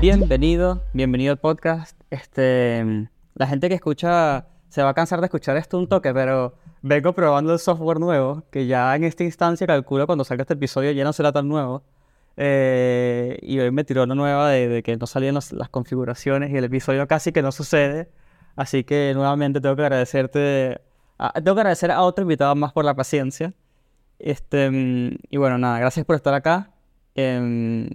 Bienvenido, bienvenido al podcast. Este, la gente que escucha se va a cansar de escuchar esto un toque, pero vengo probando el software nuevo, que ya en esta instancia calculo cuando salga este episodio ya no será tan nuevo. Eh, y hoy me tiró una nueva de, que no salían las configuraciones y el episodio casi que no sucede. Así que nuevamente tengo que agradecerte, tengo que agradecer a otro invitado más por la paciencia. Este, y bueno, nada, gracias por estar acá. Em,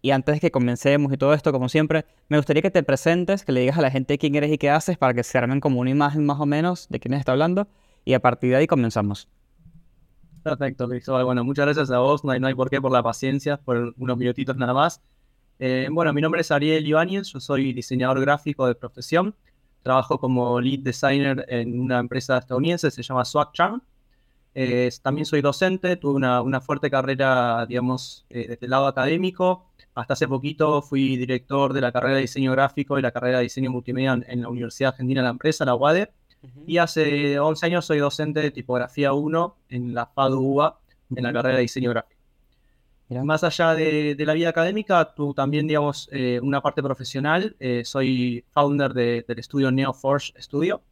y antes que comencemos y todo esto, como siempre, me gustaría que te presentes, que le digas a la gente quién eres y qué haces para que se armen como una imagen más o menos de quién está hablando. Y a partir de ahí comenzamos. Perfecto, Cristóbal. Bueno, muchas gracias a vos. No hay, no hay por qué por la paciencia, por unos minutitos nada más. Eh, bueno, mi nombre es Ariel Ibáñez, yo soy diseñador gráfico de profesión. Trabajo como lead designer en una empresa estadounidense, se llama SwagCharm. Eh, también soy docente, tuve una, una fuerte carrera, digamos, eh, desde el lado académico. Hasta hace poquito fui director de la carrera de diseño gráfico y la carrera de diseño multimedia en, la Universidad Argentina de la Empresa, la UADE. Y hace 11 años soy docente de tipografía 1 en la FADUA, en la carrera de diseño gráfico. Más allá de, la vida académica, tú también, digamos, eh, una parte profesional. Eh, soy founder del estudio NeoForge Studio.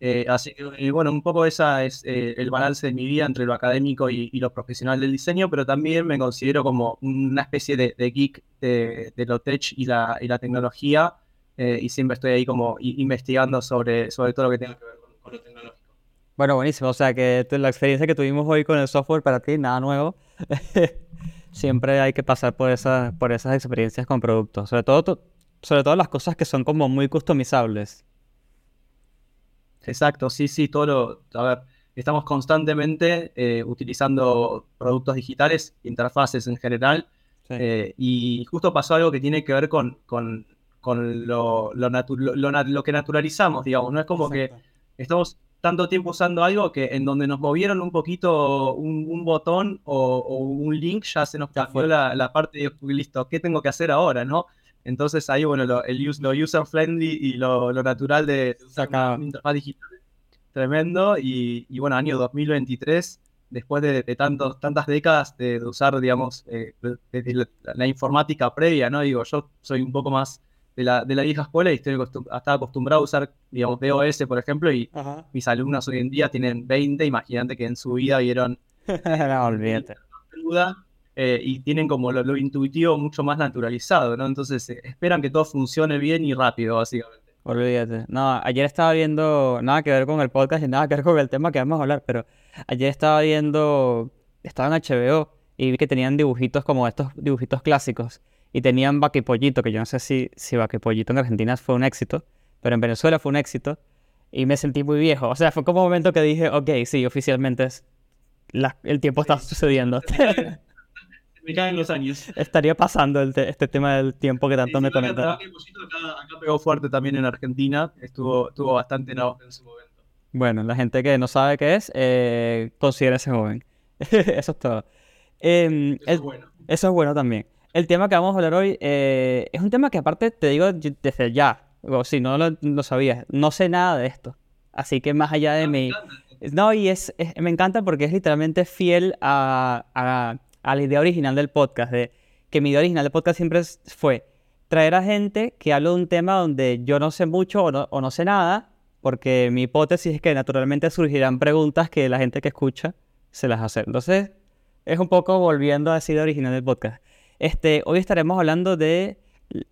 Eh, así que, bueno, un poco esa es el balance de mi vida entre lo académico y, lo profesional del diseño, pero también me considero como una especie de, geek de, lo tech y la, y la tecnología. y siempre estoy ahí como investigando sobre, sobre todo lo que tenga que ver con, lo tecnológico. Bueno, buenísimo. O sea, que la experiencia que tuvimos hoy con el software para ti, nada nuevo. siempre hay que pasar por, esa, por esas experiencias con productos, sobre todo, sobre todo las cosas que son como muy customizables. Exacto, sí, sí, todo lo, a ver, estamos constantemente eh, utilizando productos digitales, interfaces en general, eh, y justo pasó algo que tiene que ver con, con, con lo, lo, lo, que naturalizamos, digamos, no es como que estamos tanto tiempo usando algo que en donde nos movieron un poquito un, botón o, un link, ya se nos cambió la, parte de, listo, ¿qué tengo que hacer ahora, no? Entonces ahí, bueno, lo, el, lo user-friendly y lo, natural de, una interfaz digital, tremendo. Y, bueno, año 2023, después de, tantos, tantas décadas de, usar, digamos, eh, la, informática previa, ¿no? Digo, yo soy un poco más de la, de la vieja escuela y estoy estaba acostumbrado a usar, digamos, DOS, por ejemplo, y mis alumnos hoy en día tienen 20, imagínate que en su vida vieron... no, olvídate. Eh, y tienen como lo, intuitivo mucho más naturalizado, ¿no? Entonces eh, esperan que todo funcione bien y rápido, básicamente. Olvídate. No, ayer estaba viendo, nada que ver con el podcast y nada que ver con el tema que vamos a hablar, pero ayer estaba viendo, estaba en HBO y vi que tenían dibujitos como estos dibujitos clásicos y tenían Pollito, que yo no sé si, si Pollito en Argentina fue un éxito, pero en Venezuela fue un éxito y me sentí muy viejo. O sea, fue como un momento que dije, ok, sí, oficialmente es el tiempo está sucediendo. me caen los años. Estaría pasando este tema del tiempo que tanto me conecta. Acá, acá, pegó fuerte también en Argentina, estuvo, estuvo bastante en en su momento. Bueno, la gente que no sabe qué es, eh, considera ese joven. eso es todo. Em, eso es bueno. Eso es bueno también. El tema que vamos a hablar hoy eh, es un tema que aparte te digo desde ya, o si no lo, sabías, no sé nada de esto. Así que más allá de ah, mi... No, y es, me encanta porque es literalmente fiel a, a, la idea original del podcast, de que mi idea original del podcast siempre fue traer a gente que hable de un tema donde yo no sé mucho o no, o no sé nada, porque mi hipótesis es que naturalmente surgirán preguntas que la gente que escucha se las hace. Entonces, es un poco volviendo a la idea original del podcast. Este, hoy estaremos hablando de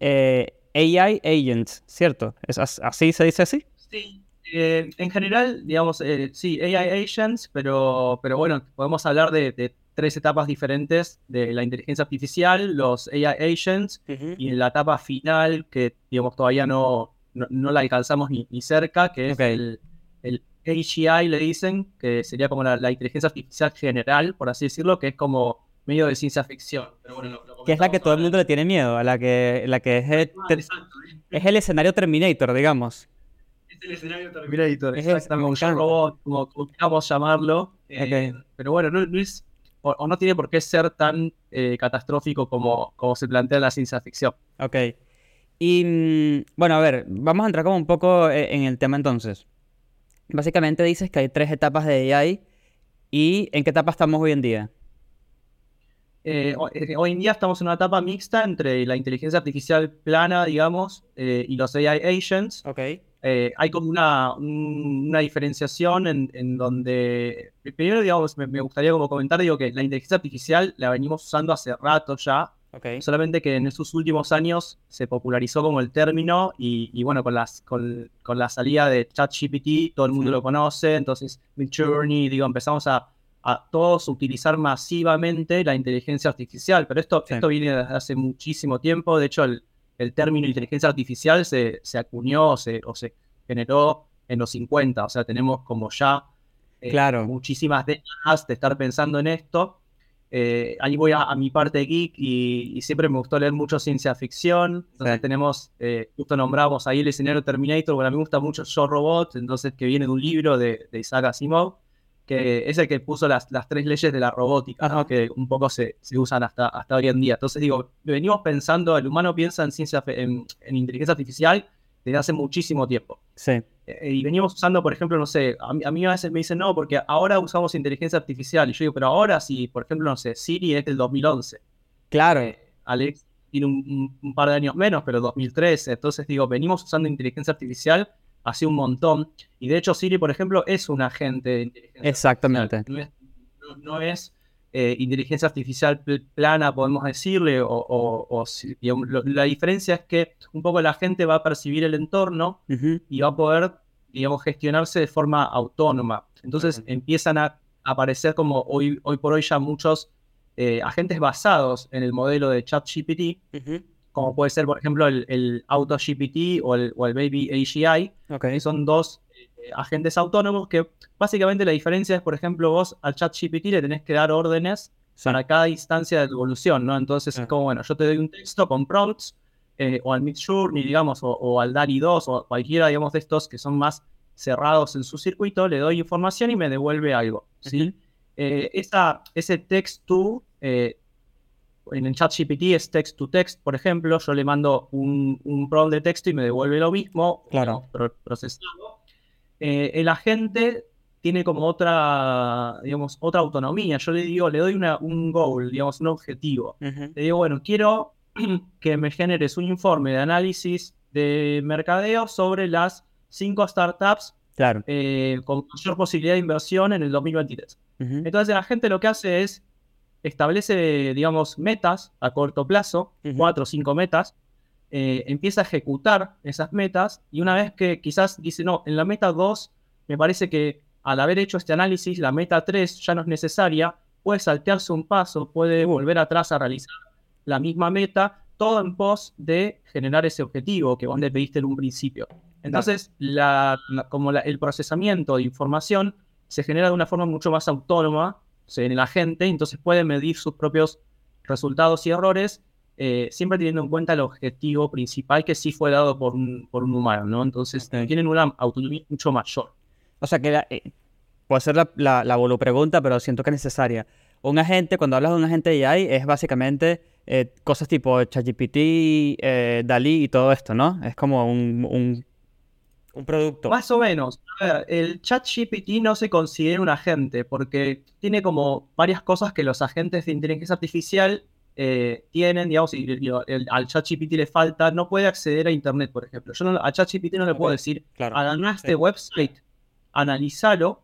eh, AI agents, ¿cierto? ¿Es ¿Así se dice así? Sí. Eh, en general, digamos, eh, sí, AI agents, pero, pero bueno, podemos hablar de, tres etapas diferentes de la inteligencia artificial, los AI agents, y en la etapa final, que digamos todavía no, no, la alcanzamos ni, cerca, que es el, el AGI, le dicen, que sería como la, la, inteligencia artificial general, por así decirlo, que es como medio de ciencia ficción. Pero bueno, que es la que todo el mundo le tiene miedo, a la que, la que es, el, ah, es el escenario Terminator, digamos. Es el escenario Terminator, es exactamente, un robot, como, queramos llamarlo. Eh, pero bueno, no, es, o, no tiene por qué ser tan eh, catastrófico como, como se plantea en la ciencia ficción. Ok. Y mm, bueno, a ver, vamos a entrar como un poco eh, en el tema entonces. Básicamente dices que hay tres etapas de AI y ¿en qué etapa estamos hoy en día? eh, hoy en día estamos en una etapa mixta entre la inteligencia artificial plana, digamos, y los AI agents. Ok. hay como una, una diferenciación en, donde, primero, digamos, me, gustaría como comentar, digo que la inteligencia artificial la venimos usando hace rato ya, Solamente que en estos últimos años se popularizó como el término y, bueno, con, las, con, la salida de ChatGPT todo el mundo lo conoce, entonces Midjourney, digo, empezamos a, todos utilizar masivamente la inteligencia artificial, pero esto, esto viene desde hace muchísimo tiempo, de hecho el, término inteligencia artificial se, se acuñó o se, generó en los 50, o sea, tenemos como ya eh, claro. muchísimas décadas de estar pensando en esto. Eh, ahí voy a, mi parte geek y, siempre me gustó leer mucho ciencia ficción. Entonces tenemos, eh, justo nombramos ahí el escenario Terminator, bueno, a mí me gusta mucho Yo Robot, entonces que viene de un libro de, Isaac Asimov, que es el que puso las, tres leyes de la robótica, que un poco se, usan hasta, hasta hoy en día. Entonces digo, venimos pensando, el humano piensa en ciencia, en inteligencia artificial desde hace muchísimo tiempo. Sí. Eh, y veníamos usando, por ejemplo, no sé, a mí, a veces me dicen, no, porque ahora usamos inteligencia artificial. Y yo digo, pero ahora sí, por ejemplo, no sé, Siri es del 2011. Claro. Eh, Alex tiene un, par de años menos, pero 2013. Entonces digo, venimos usando inteligencia artificial hace un montón. Y de hecho, Siri, por ejemplo, es un agente de inteligencia Exactamente. Artificial. No es, eh, inteligencia artificial plana, podemos decirle, o, la diferencia es que un poco la gente va a percibir el entorno y va a poder, digamos, gestionarse de forma autónoma. Entonces empiezan a aparecer como hoy, hoy por hoy ya muchos eh, agentes basados en el modelo de ChatGPT, como puede ser, por ejemplo, el, AutoGPT o el, o el Baby AGI, que son dos agentes autónomos que básicamente la diferencia es, por ejemplo, vos al chat GPT le tenés que dar órdenes para cada instancia de tu evolución, ¿no? Entonces es como, bueno, yo te doy un texto con prompts, eh, o al Midjourney, digamos, o, al DARI 2, o cualquiera, digamos, de estos que son más cerrados en su circuito, le doy información y me devuelve algo, ¿sí? Eh, ese text to, eh, en el chat GPT es text to text, por ejemplo, yo le mando un, un prompt de texto y me devuelve lo mismo, claro. procesado, eh, el agente tiene como otra, digamos, otra autonomía. Yo le digo, le doy una, un goal, digamos, un objetivo. Le digo, bueno, quiero que me generes un informe de análisis de mercadeo sobre las cinco startups claro. Eh, con mayor posibilidad de inversión en el 2023. Entonces la gente lo que hace es establece, digamos, metas a corto plazo, cuatro o cinco metas, eh, empieza a ejecutar esas metas y una vez que quizás dice, no, en la meta 2 me parece que al haber hecho este análisis, la meta 3 ya no es necesaria, puede saltearse un paso, puede volver atrás a realizar la misma meta, todo en pos de generar ese objetivo que vos le pediste en un principio. Entonces, como el procesamiento de información se genera de una forma mucho más autónoma en el agente, entonces puede medir sus propios resultados y errores eh, siempre teniendo en cuenta el objetivo principal que sí fue dado por un, por un humano, ¿no? Entonces tienen una autonomía mucho mayor. O sea que eh, puede ser la, la, la pregunta, pero siento que es necesaria. Un agente, cuando hablas de un agente de AI, es básicamente eh, cosas tipo ChatGPT, Dalí y todo esto, ¿no? Es como un, un, un producto. Más o menos. A ver, el ChatGPT no se considera un agente porque tiene como varias cosas que los agentes de inteligencia artificial eh, tienen, digamos, y, al ChatGPT le falta, no puede acceder a Internet, por ejemplo. Yo no, al ChatGPT no le puedo decir, claro. este website, analízalo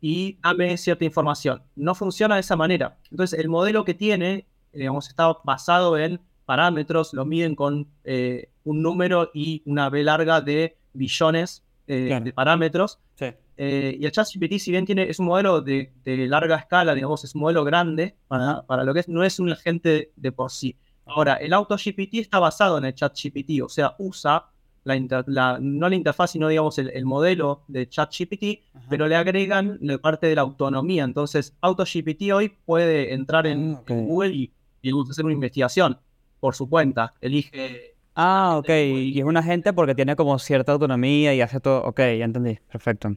y dame cierta información. No funciona de esa manera. Entonces, el modelo que tiene, digamos, está basado en parámetros, lo miden con eh, un número y una B larga de billones eh, de parámetros. Sí. Eh, y el ChatGPT, si bien tiene, es un modelo de, larga escala, digamos, es un modelo grande para, para, lo que es, no es un agente de por sí. Ahora, el AutoGPT está basado en el ChatGPT, o sea, usa la, no la interfaz, sino digamos el, modelo de ChatGPT, pero le agregan la parte de la autonomía. Entonces, AutoGPT hoy puede entrar en, ah, Google y, y, hacer una investigación por su cuenta. Elige. Ah, ok. Y es un agente porque tiene como cierta autonomía y hace todo. Ok, ya entendí. Perfecto.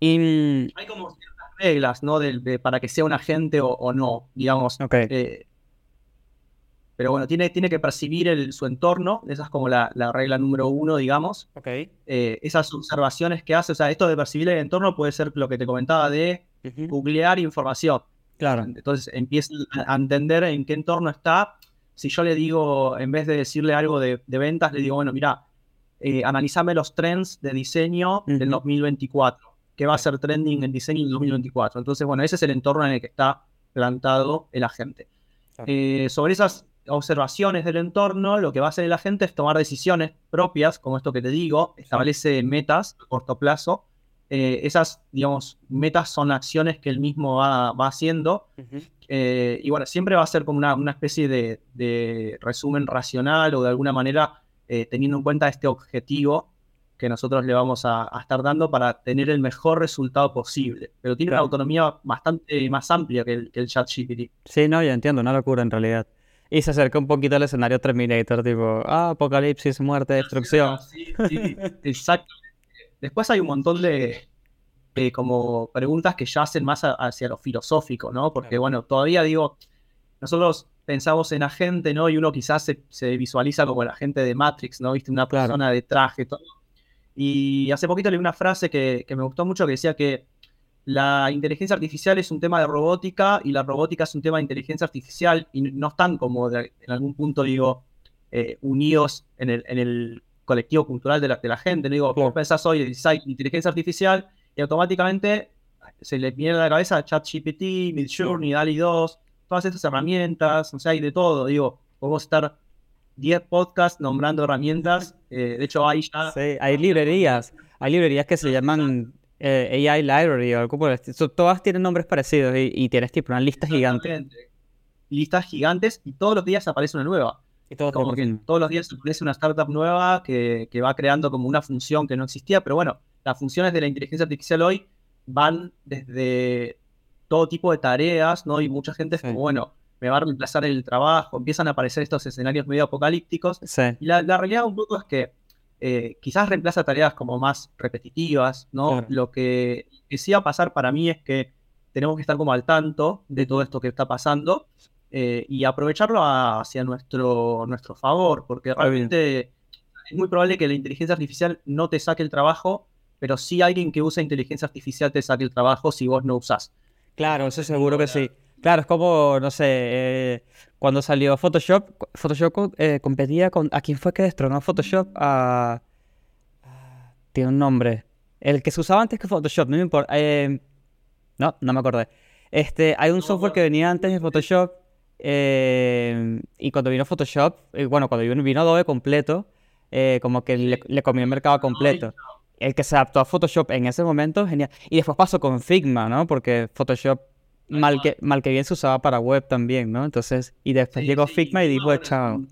Hay como ciertas reglas, ¿no? De, para que sea un agente o, no, digamos. Eh, pero bueno, tiene, tiene que percibir su entorno, esa es como la, regla número uno, digamos. Eh, esas observaciones que hace, o sea, esto de percibir el entorno puede ser lo que te comentaba de googlear información. Claro. Entonces empieza a entender en qué entorno está. Si yo le digo, en vez de decirle algo de, ventas, le digo, bueno, mira, eh, analizame los trends de diseño del 2024. ¿Qué va a ser trending en diseño en 2024? Entonces, bueno, ese es el entorno en el que está plantado el agente. Eh, sobre esas observaciones del entorno, lo que va a hacer el agente es tomar decisiones propias, como esto que te digo, establece metas a corto plazo. Eh, esas, digamos, metas son acciones que él mismo va, haciendo. Eh, y bueno, siempre va a ser como una, especie de, resumen racional o de alguna manera teniendo en cuenta este objetivo que nosotros le vamos a, estar dando para tener el mejor resultado posible. Pero tiene una autonomía bastante más amplia que el, que el chat GPT. Sí, no, ya entiendo, una locura en realidad. Y se acerca un poquito al escenario Terminator, tipo, ah, apocalipsis, muerte, destrucción. Sí, sí, exacto. Después hay un montón de, como preguntas que ya hacen más hacia lo filosófico, ¿no? Porque, bueno, todavía digo, nosotros pensamos en agente, ¿no? Y uno quizás se, visualiza como el agente de Matrix, ¿no? Viste, una persona de traje, todo. Y hace poquito leí una frase que, me gustó mucho que decía que la inteligencia artificial es un tema de robótica y la robótica es un tema de inteligencia artificial y no están como en algún punto, digo, eh, unidos en el, colectivo cultural de la, gente. No digo, vos pensás hoy en inteligencia artificial y automáticamente se le viene a la cabeza ChatGPT, Midjourney, DALI 2, todas estas herramientas, o sea, hay de todo. Digo, podemos estar 10 podcasts nombrando herramientas. Eh, de hecho, hay ya. Sí, hay librerías. Hay librerías que se llaman eh, AI Library o algo por el estilo. Todas tienen nombres parecidos y, tienes tipo una lista gigante. Listas gigantes y todos los días aparece una nueva. Y todos los días aparece una startup nueva que, va creando como una función que no existía. Pero bueno, las funciones de la inteligencia artificial hoy van desde todo tipo de tareas, ¿no? Y mucha gente es como, bueno, me va a reemplazar el trabajo, empiezan a aparecer estos escenarios medio apocalípticos. Y la, realidad un poco es que eh, quizás reemplaza tareas como más repetitivas, ¿no? Lo que, sí va a pasar para mí es que tenemos que estar como al tanto de todo esto que está pasando eh, y aprovecharlo hacia nuestro, nuestro favor, porque realmente es muy probable que la inteligencia artificial no te saque el trabajo, pero sí alguien que usa inteligencia artificial te saque el trabajo si vos no usás. Claro, eso seguro que sí. Claro, es como, no sé, eh, cuando salió Photoshop, Photoshop eh, competía con... ¿A quién fue que destronó Photoshop? A... Tiene un nombre. El que se usaba antes que Photoshop, no me importa. Eh, no, no me acordé. Este, hay un software que venía antes de Photoshop y cuando vino Photoshop, bueno, cuando vino Adobe completo, como que le, le comió el mercado completo el que se adaptó a Photoshop en ese momento, genial. Y después pasó con Figma, ¿no? Porque Photoshop mal que, mal que bien se usaba para web también, ¿no? Entonces, y después llegó Figma y dijo, chao.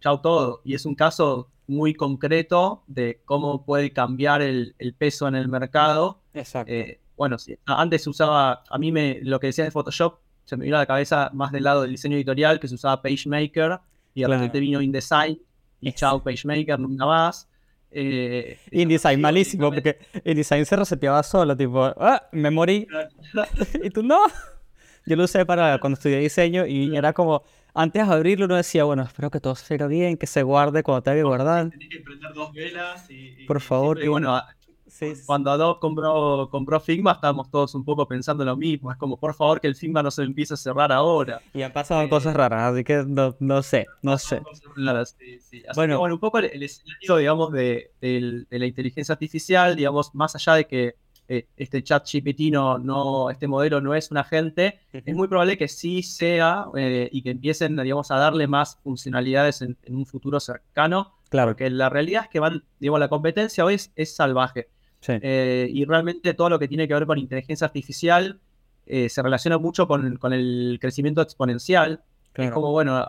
Chao todo. Y es un caso muy concreto de cómo puede cambiar el, peso en el mercado. Exacto. Eh, bueno, antes se usaba, a mí me, lo que decía de Photoshop, se me vino a la cabeza más del lado del diseño editorial, que se usaba PageMaker, y de repente vino InDesign, y chao PageMaker, nunca más. Eh, InDesign, malísimo, porque InDesign se reseteaba solo, tipo, ah, me morí. y tú no. Yo lo usé para cuando estudié diseño y era como, antes de abrirlo uno decía, bueno, espero que todo salga bien, que se guarde cuando tenga que guardar. Tienes que prender dos velas y... Por favor. Y bueno, cuando Adobe compró, compró Figma, estábamos todos un poco pensando lo mismo. Es como, por favor, que el Figma no se empiece a cerrar ahora. Y han pasado cosas raras, así que no, no sé, no sé. bueno, bueno, un poco el, escenario, digamos, de, la inteligencia artificial, digamos, más allá de que eh, este chat GPT no, no, este modelo no es un agente, es muy probable que sí sea eh, y que empiecen, digamos, a darle más funcionalidades en, un futuro cercano. Claro. Porque la realidad es que van, digamos, la competencia hoy es salvaje. Eh, y realmente todo lo que tiene que ver con inteligencia artificial eh, se relaciona mucho con, el crecimiento exponencial. Es como, bueno,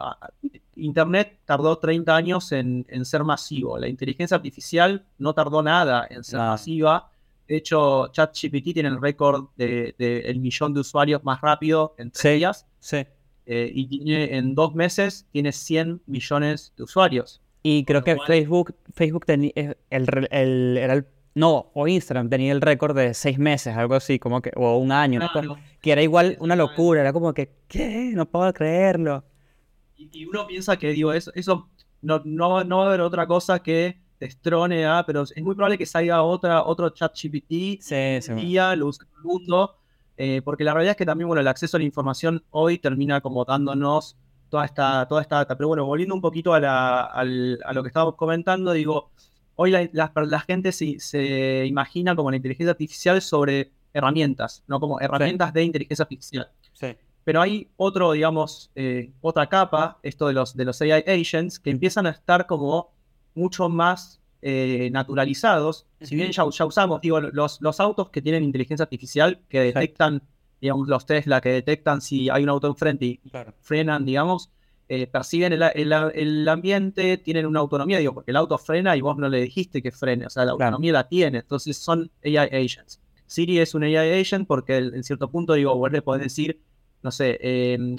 Internet tardó 30 años en, ser masivo. La inteligencia artificial no tardó nada en ser masiva. De hecho, ChatGPT tiene el récord del de, millón de usuarios más rápido en tres días. Sí. Eh, y tiene, en dos meses tiene 100 millones de usuarios. Y creo que Facebook, Facebook tenía el, el, era el no, o Instagram tenía el récord de seis meses, algo así, como que, o un año, que era igual una locura, era como que, ¿qué? No puedo creerlo. Y, uno piensa que, digo, eso, eso no, no, no va a haber otra cosa que destrone a, pero es muy probable que salga otra, otro chat GPT sí, sí. día, lo use el mundo, Eh, porque la realidad es que también, bueno, el acceso a la información hoy termina como dándonos toda esta, toda esta data. Pero bueno, volviendo un poquito a, lo que estábamos comentando, digo, hoy la, gente se, imagina como la inteligencia artificial sobre herramientas, no como herramientas de inteligencia artificial. Pero hay otro, digamos, eh, otra capa, esto de los, de los AI agents, que empiezan a estar como mucho más eh, naturalizados. Si bien ya, usamos, digo, los, los, autos que tienen inteligencia artificial, que detectan, digamos, los Tesla, que detectan si hay un auto enfrente y frenan, digamos, eh, perciben el, el, ambiente, tienen una autonomía, digo, porque el auto frena y vos no le dijiste que frene, o sea, la autonomía la tiene, entonces son AI agents. Siri es un AI agent porque en cierto punto, digo, vos le podés decir, no sé, eh,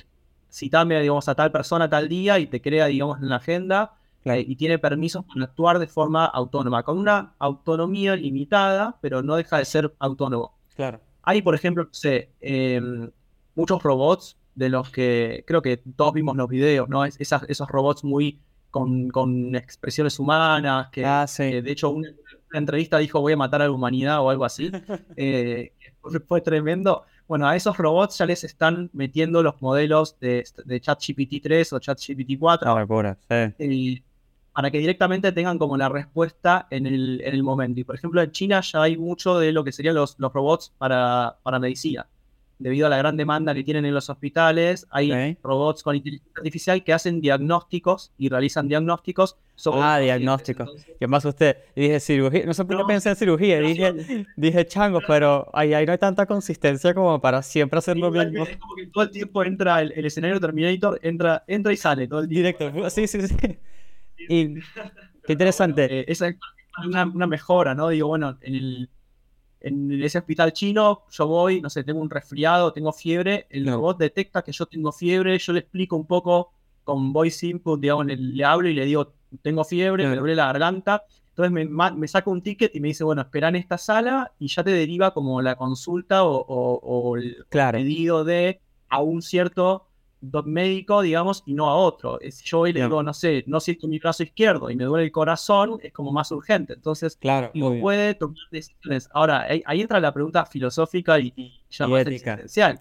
citame, digamos, a tal persona tal día y te crea, digamos, en la agenda y tiene permisos para actuar de forma autónoma, con una autonomía limitada, pero no deja de ser autónomo. Claro. Hay, por ejemplo, sé, em, muchos robots de los que creo que todos vimos los videos, ¿no? esos robots muy con, expresiones humanas, que, ah, de hecho una, entrevista dijo voy a matar a la humanidad o algo así. eh, fue tremendo. Bueno, a esos robots ya les están metiendo los modelos de, de ChatGPT 3 o ChatGPT 4. Ah, sí para que directamente tengan como la respuesta en el, en el momento. Y por ejemplo, en China ya hay mucho de lo que serían los, los robots para, para medicina. Debido a la gran demanda que tienen en los hospitales, hay robots con inteligencia artificial que hacen diagnósticos y realizan diagnósticos sobre. Ah, diagnósticos. ¿Qué más usted? Dije cirugía. No sé por qué pensé en cirugía. Dije, dije chango, pero ahí, ahí no hay tanta consistencia como para siempre hacerlo bien. Es como que todo el tiempo entra el, escenario Terminator, entra, entra y sale todo el Directo. Sí, sí, sí. Y qué interesante. Eh, esa es una, mejora, ¿no? Digo, bueno, en, en ese hospital chino yo voy, no sé, tengo un resfriado, tengo fiebre, el robot detecta que yo tengo fiebre, yo le explico un poco con voice input, digamos, le, hablo y le digo, tengo fiebre, me duele la garganta. Entonces me, me, saca un ticket y me dice, bueno, espera en esta sala y ya te deriva como la consulta o, el pedido de a un cierto médico, digamos, y no a otro. Si yo hoy le digo, no sé, no siento mi brazo izquierdo y me duele el corazón, es como más urgente. Entonces, claro, puede tomar decisiones. Ahora, ahí, entra la pregunta filosófica y, ya más existencial.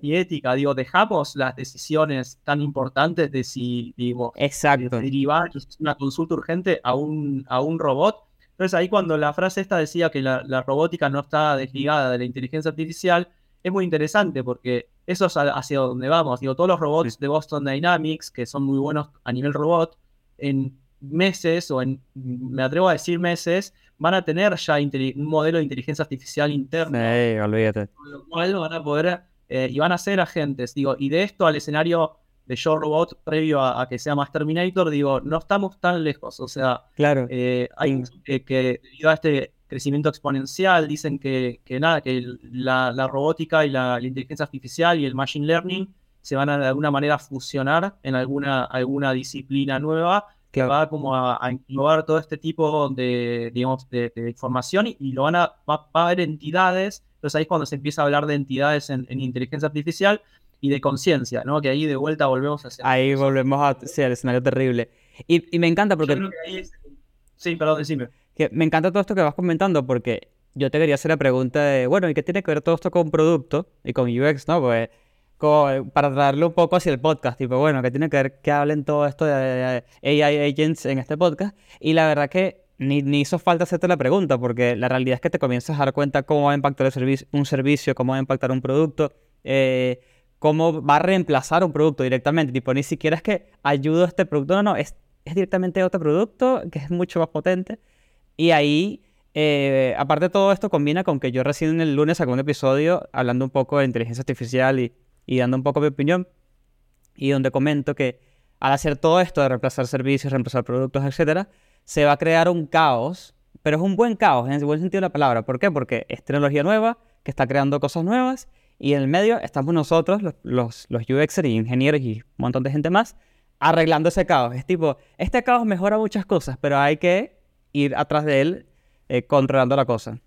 Y ética, digo, dejamos las decisiones tan importantes de si, digo, Exacto. derivar una consulta urgente a un, a un robot. Entonces ahí cuando la frase esta decía que la, la robótica no está desligada de la inteligencia artificial, es muy interesante porque eso es hacia donde vamos. Digo, todos los robots de Boston Dynamics, que son muy buenos a nivel robot, en meses o en, me atrevo a decir meses, van a tener ya un modelo de inteligencia artificial interno. Sí, olvídate. Con lo cual van a poder, eh, y van a ser agentes. Digo, y de esto al escenario de Yo Robot previo a, que sea más Terminator, digo, no estamos tan lejos. O sea, claro. Eh, hay que, que debido a este crecimiento exponencial, dicen que, nada, que la, robótica y la, inteligencia artificial y el machine learning se van a de alguna manera fusionar en alguna, alguna disciplina nueva que va como a, a, todo este tipo de, digamos, de, información y, lo van a, va, a haber entidades, entonces ahí es cuando se empieza a hablar de entidades en, inteligencia artificial y de conciencia, ¿no? Que ahí de vuelta volvemos a hacer. Ahí volvemos a, sí, al escenario terrible. Y, y me encanta porque... Sí, perdón, decime que me encanta todo esto que vas comentando porque yo te quería hacer la pregunta de, bueno, ¿y qué tiene que ver todo esto con producto y con UX, no? Pues para traerlo un poco hacia el podcast, tipo, bueno, ¿qué tiene que ver que hablen todo esto de AI agents en este podcast? Y la verdad que ni, ni hizo falta hacerte la pregunta porque la realidad es que te comienzas a dar cuenta cómo va a impactar un servicio, cómo va a impactar un producto. Eh, cómo va a reemplazar un producto directamente. Tipo, ni siquiera es que ayudo a este producto, no, no, es, es directamente otro producto que es mucho más potente. Y ahí, eh, aparte de todo esto, combina con que yo recién el lunes saqué un episodio hablando un poco de inteligencia artificial y, dando un poco mi opinión, y donde comento que al hacer todo esto de reemplazar servicios, reemplazar productos, etc., se va a crear un caos, pero es un buen caos en el buen sentido de la palabra. ¿Por qué? Porque es tecnología nueva que está creando cosas nuevas y en el medio estamos nosotros, los, los, los UXers y ingenieros y un montón de gente más, arreglando ese caos. Es tipo, este caos mejora muchas cosas, pero hay que ir atrás de él eh, controlando la cosa.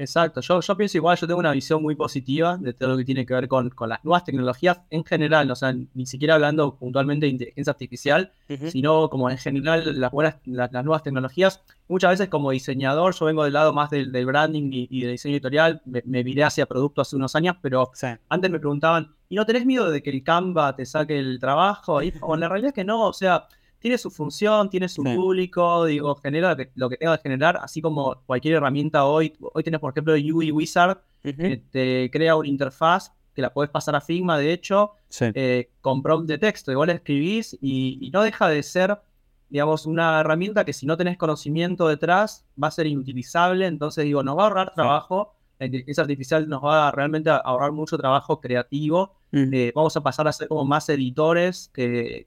Exacto, yo, yo pienso igual, yo tengo una visión muy positiva de todo lo que tiene que ver con, con las nuevas tecnologías en general, o sea, ni siquiera hablando puntualmente de inteligencia artificial, sino como en general las, buenas, las, nuevas tecnologías. Muchas veces como diseñador, yo vengo del lado más del, branding y, y, de diseño editorial, me, me, viré hacia producto hace unos años, pero antes me preguntaban, ¿y no tenés miedo de que el Canva te saque el trabajo? Y bueno, la realidad es que no, o sea, tiene su función, tiene su público, digo, genera lo que, tenga que generar, así como cualquier herramienta hoy. Hoy tienes, por ejemplo, UI Wizard, que te crea una interfaz que la puedes pasar a Figma, de hecho, eh, con prompt de texto. Igual escribís y, no deja de ser, digamos, una herramienta que si no tenés conocimiento detrás va a ser inutilizable. Entonces, digo, nos va a ahorrar trabajo. La inteligencia artificial nos va a realmente ahorrar mucho trabajo creativo eh, vamos a pasar a ser como más editores que,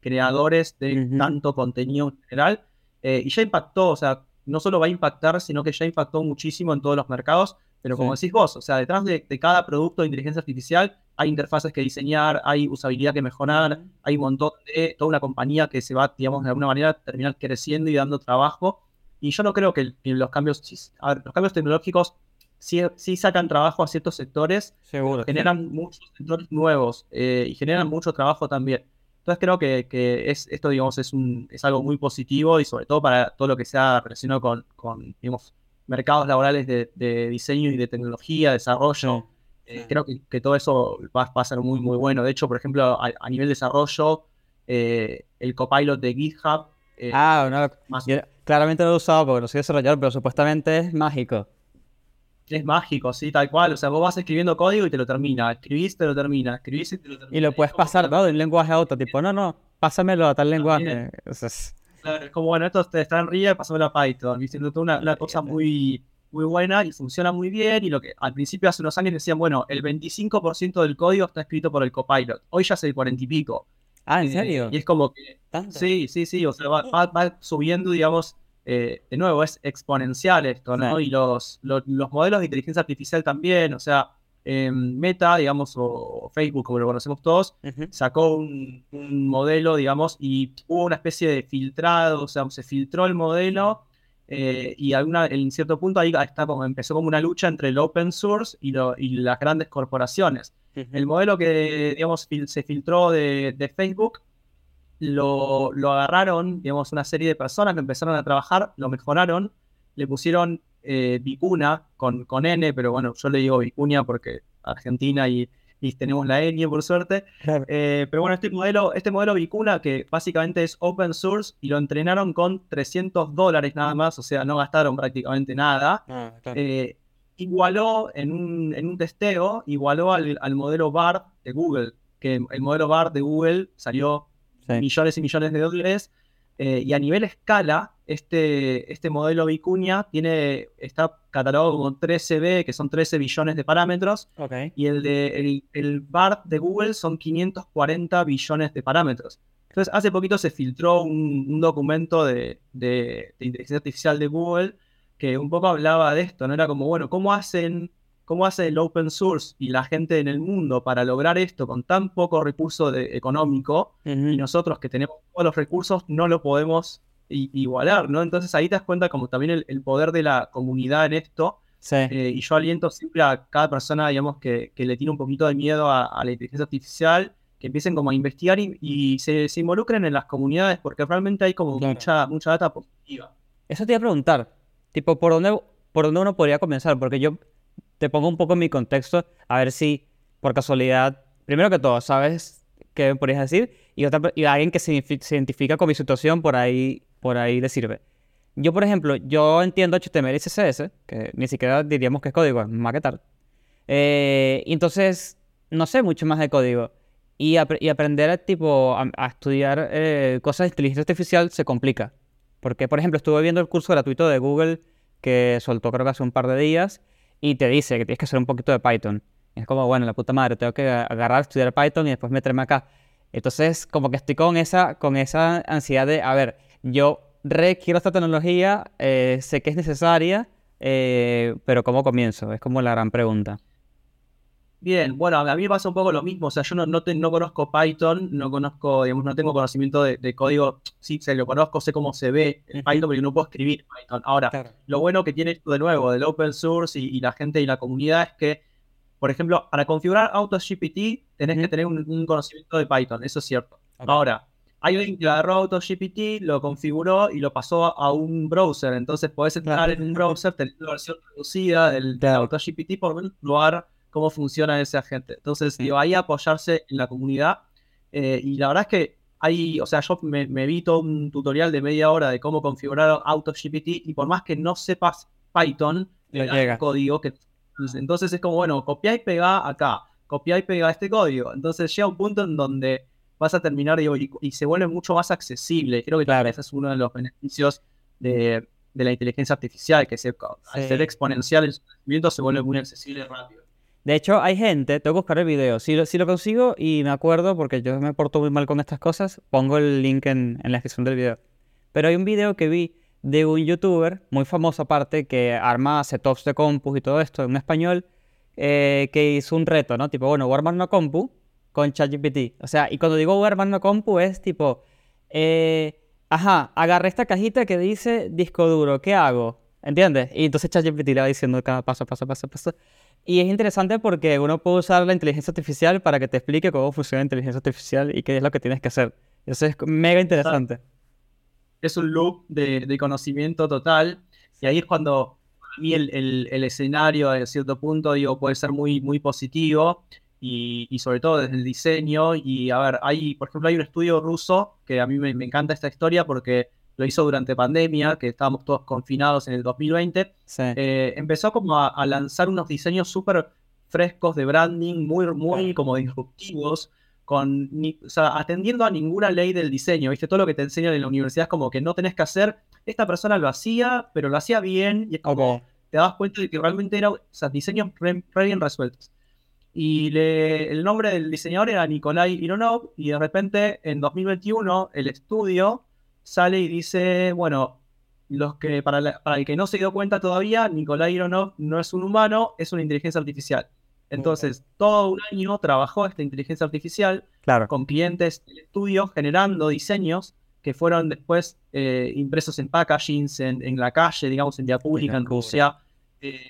creadores de tanto contenido en general. Eh, y ya impactó, o sea, no solo va a impactar, sino que ya impactó muchísimo en todos los mercados. Pero como decís vos, o sea, detrás de, cada producto de inteligencia artificial hay interfaces que diseñar, hay usabilidad que mejorar, hay un montón de toda una compañía que se va, digamos, de alguna manera terminar creciendo y dando trabajo. Y yo no creo que, los cambios, los cambios tecnológicos sí, sacan trabajo a ciertos sectores, Seguro, generan muchos sectores nuevos eh, y generan mucho trabajo también. Entonces creo que, es, esto, digamos, es, un, es algo muy positivo y sobre todo para todo lo que sea relacionado con, con digamos, mercados laborales de, diseño y de tecnología, desarrollo. Eh, creo que, todo eso va, a ser muy, muy bueno. De hecho, por ejemplo, a, nivel desarrollo, eh, el copilot de GitHub. ah, no, claramente lo he usado porque no soy desarrollador, pero supuestamente es mágico es mágico, sí, tal cual. O sea, vos vas escribiendo código y te lo termina. Escribís, te lo termina. Escribís y te lo termina. Y lo puedes pasar, ¿no? De un lenguaje a otro. Tipo, no, no, pásamelo a tal lenguaje. Claro, es como, bueno, esto está en RIA, pásamelo a Python. Diciendo una, una cosa muy, muy buena y funciona muy bien. Y lo que al principio, hace unos años, decían, bueno, el 25% del código está escrito por el copilot. Hoy ya es el 40 y pico. Ah, ¿en serio? Y es como que. Sí, sí, sí. O sea, va subiendo, digamos eh, de nuevo, es exponencial esto, ¿no? Y los, los, modelos de inteligencia artificial también, o sea, Meta, digamos, o, Facebook, como lo conocemos todos, sacó un, modelo, digamos, y hubo una especie de filtrado, o sea, se filtró el modelo eh, y alguna, en cierto punto ahí está como, empezó como una lucha entre el open source y, y las grandes corporaciones. El modelo que, digamos, se filtró de, de Facebook lo, agarraron, digamos, una serie de personas que empezaron a trabajar, lo mejoraron, le pusieron eh, Vicuna con, con N, pero bueno, yo le digo Vicuña porque Argentina y, tenemos la N por suerte. Eh, pero bueno, este modelo, este modelo Vicuna, que básicamente es open source, y lo entrenaron con 300 dólares nada más, o sea, no gastaron prácticamente nada. Ah, eh, igualó en un, en un testeo, igualó al, al modelo BART de Google, que el modelo BART de Google salió millones y millones de dólares. Eh, y a nivel escala, este, este modelo Vicuña tiene, está catalogado como 13B, que son 13 billones de parámetros. Y el, de, el, BART de Google son 540 billones de parámetros. Entonces, hace poquito se filtró un, documento de, de, de, inteligencia artificial de Google que un poco hablaba de esto, ¿no? Era como, bueno, ¿cómo hacen ¿Cómo hace el open source y la gente en el mundo para lograr esto con tan poco recurso económico y nosotros que tenemos todos los recursos no lo podemos igualar, ¿no? Entonces ahí te das cuenta como también el, poder de la comunidad en esto. Eh, y yo aliento siempre a cada persona, digamos, que, le tiene un poquito de miedo a, la inteligencia artificial, que empiecen como a investigar y, se, involucren en las comunidades, porque realmente hay como mucha, mucha data positiva. Eso te iba a preguntar, tipo, ¿por dónde, ¿por dónde uno podría comenzar? Porque yo te pongo un poco en mi contexto, a ver si por casualidad, primero que todo, sabes qué me podrías decir y, otra, y alguien que se, identifica con mi situación por ahí, por ahí le sirve. Yo, por ejemplo, yo entiendo HTML y CSS, que ni siquiera diríamos que es código, es maquetar. Eh, y entonces, no sé mucho más de código. Y, aprender tipo, a, estudiar eh, cosas de inteligencia artificial se complica. Porque, por ejemplo, estuve viendo el curso gratuito de Google que soltó creo que hace un par de días y te dice que tienes que hacer un poquito de Python. es como, bueno, la puta madre, tengo que agarrar, estudiar Python y después meterme acá. Entonces, como que estoy con esa, con esa ansiedad de, a ver, yo requiero esta tecnología, eh, sé que es necesaria, eh, pero ¿cómo comienzo? Es como la gran pregunta. Bien, bueno, a mí me pasa un poco lo mismo, o sea, yo no, no, no conozco Python, no conozco, digamos, no tengo conocimiento de, código, sí, se lo conozco, sé cómo se ve en Python, pero no puedo escribir Python. Ahora, lo bueno que tiene esto de nuevo, del open source y, la gente y la comunidad es que, por ejemplo, para configurar AutoGPT tenés que tener un, conocimiento de Python, eso es cierto. Ahora, hay alguien que agarró AutoGPT, lo configuró y lo pasó a un browser, entonces podés entrar en un browser, tener la versión reducida del, de AutoGPT, por menos lugar cómo funciona ese agente. Entonces, digo, ahí apoyarse en la comunidad. Eh, y la verdad es que hay, o sea, yo me, me, vi todo un tutorial de media hora de cómo configurar AutoGPT y por más que no sepas Python, el código que... Entonces es como, bueno, copia y pega acá, copia y pega este código. Entonces llega un punto en donde vas a terminar digo, y, se vuelve mucho más accesible. Creo que claro. ese es uno de los beneficios de, la inteligencia artificial, que se, al ser exponencial el conocimiento se vuelve muy accesible rápido. De hecho, hay gente, tengo que buscar el video. Si lo, si lo consigo y me acuerdo, porque yo me porto muy mal con estas cosas, pongo el link en, la descripción del video. Pero hay un video que vi de un youtuber, muy famoso aparte, que arma setups de compus y todo esto en español, eh, que hizo un reto, ¿no? Tipo, bueno, voy a armar una compu con ChatGPT. O sea, y cuando digo voy a armar una compu es tipo, eh, ajá, agarré esta cajita que dice disco duro, ¿qué hago? ¿Entiendes? Y entonces ChatGPT le va diciendo cada paso, paso, paso, paso. Y es interesante porque uno puede usar la inteligencia artificial para que te explique cómo funciona la inteligencia artificial y qué es lo que tienes que hacer. Eso es mega interesante. Es un loop de, conocimiento total. Y ahí es cuando a mí el, el, escenario, a cierto punto, digo, puede ser muy, muy positivo. Y, y, sobre todo desde el diseño. Y a ver, hay, por ejemplo, hay un estudio ruso que a mí me, me encanta esta historia porque lo hizo durante pandemia, que estábamos todos confinados en el 2020, eh, empezó como a, lanzar unos diseños súper frescos de branding, muy, muy como disruptivos, con, atendiendo a ninguna ley del diseño, ¿viste? Todo lo que te enseñan en la universidad es como que no tenés que hacer, esta persona lo hacía, pero lo hacía bien, y como, te das cuenta de que realmente eran diseños re, bien resueltos. Y el nombre del diseñador era Nikolai Ironov, y de repente en 2021 el estudio sale y dice, bueno, los que para, el que no se dio cuenta todavía, Nikolai Ironov no es un humano, es una inteligencia artificial. Entonces, todo un año trabajó esta inteligencia artificial con clientes del estudio generando diseños que fueron después eh, impresos en packagings, en, la calle, digamos, en vía pública, en Rusia. Eh,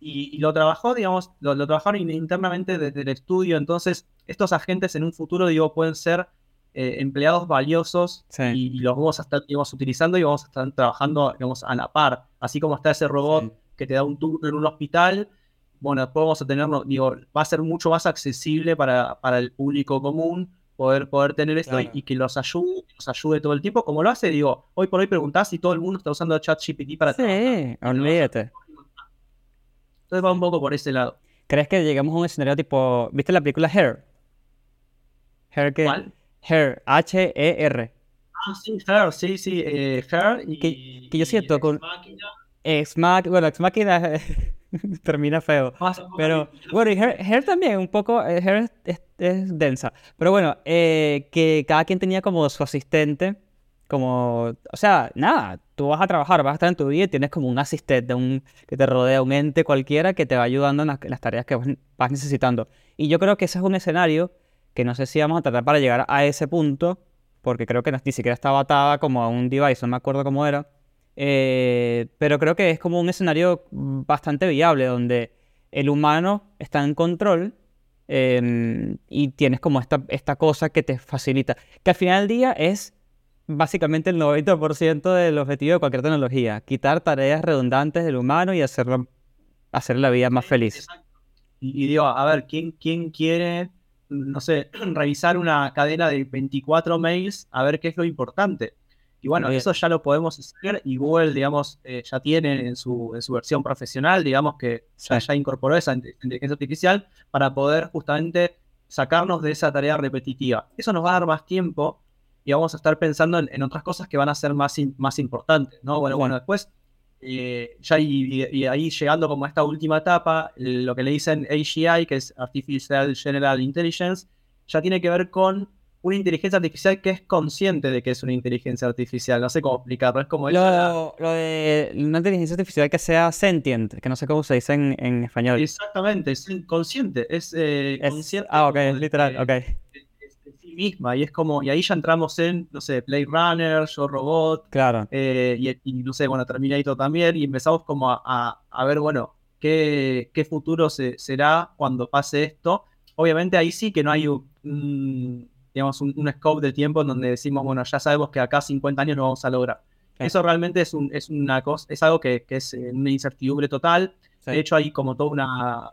y, lo trabajó, digamos, lo, lo, trabajaron internamente desde el estudio. Entonces, estos agentes en un futuro, digo, pueden ser eh, empleados valiosos y, los vamos a estar utilizando y vamos a estar trabajando digamos, a la par. Así como está ese robot que te da un turno en un hospital, bueno, después vamos a tenerlo, digo, va a ser mucho más accesible para, para el público común poder, poder tener esto y, que los ayude, nos ayude todo el tiempo, como lo hace, digo, hoy por hoy preguntás si todo el mundo está usando ChatGPT para Sí, olvídate. Entonces va un poco por ese lado. ¿Crees que llegamos a un escenario tipo, ¿viste la película Hair? Hair que... ¿Cuál? Her, H-E-R. Ah, sí, Her, sí, sí, eh, Her. Y, que, yo siento con. Ex. Bueno, Ex Machina termina feo. Pero bueno, y Her, también, un poco. Eh, Her es, densa. Pero bueno, eh, que cada quien tenía como su asistente. Como, o sea, nada, tú vas a trabajar, vas a estar en tu vida y tienes como un asistente, un, que te rodea, un ente cualquiera que te va ayudando en las, en las tareas que vas necesitando. Y yo creo que ese es un escenario que no sé si vamos a tratar para llegar a ese punto, porque creo que ni siquiera estaba atada como a un device, no me acuerdo cómo era, eh, pero creo que es como un escenario bastante viable, donde el humano está en control em, y tienes como esta, esta cosa que te facilita, que al final del día es básicamente el 90% del objetivo de cualquier tecnología, quitar tareas redundantes del humano y hacerlo, hacer la vida más feliz. Y, digo, a ver, ¿quién, quién quiere no sé, revisar una cadena de 24 mails a ver qué es lo importante. Y bueno, eso ya lo podemos hacer y Google, digamos, eh, ya tiene en su, en su versión profesional, digamos que ya, incorporó esa inteligencia artificial para poder justamente sacarnos de esa tarea repetitiva. Eso nos va a dar más tiempo y vamos a estar pensando en, otras cosas que van a ser más, más importantes, ¿no? Bueno, bueno, después eh, ya y, ahí llegando como a esta última etapa, lo que le dicen AGI, que es Artificial General Intelligence, ya tiene que ver con una inteligencia artificial que es consciente de que es una inteligencia artificial. No sé cómo explicarlo. Es como lo, lo de una inteligencia artificial que sea sentient, que no sé cómo se dice en, español. Exactamente, es consciente. Es, eh, consciente. Ah, ok, literal, ok. Misma. Y es como, y ahí ya entramos en, no sé, Play Runner, Yo Robot. Claro. Eh, y, no sé, bueno, Terminator también. Y empezamos como a, a, ver, bueno, qué, qué futuro se, será cuando pase esto. Obviamente ahí sí que no hay un digamos, un, scope de tiempo en donde decimos, bueno, ya sabemos que acá 50 años no vamos a lograr. Eso realmente es, un, es una cosa, es algo que, es eh, una incertidumbre total. De hecho, hay como toda una,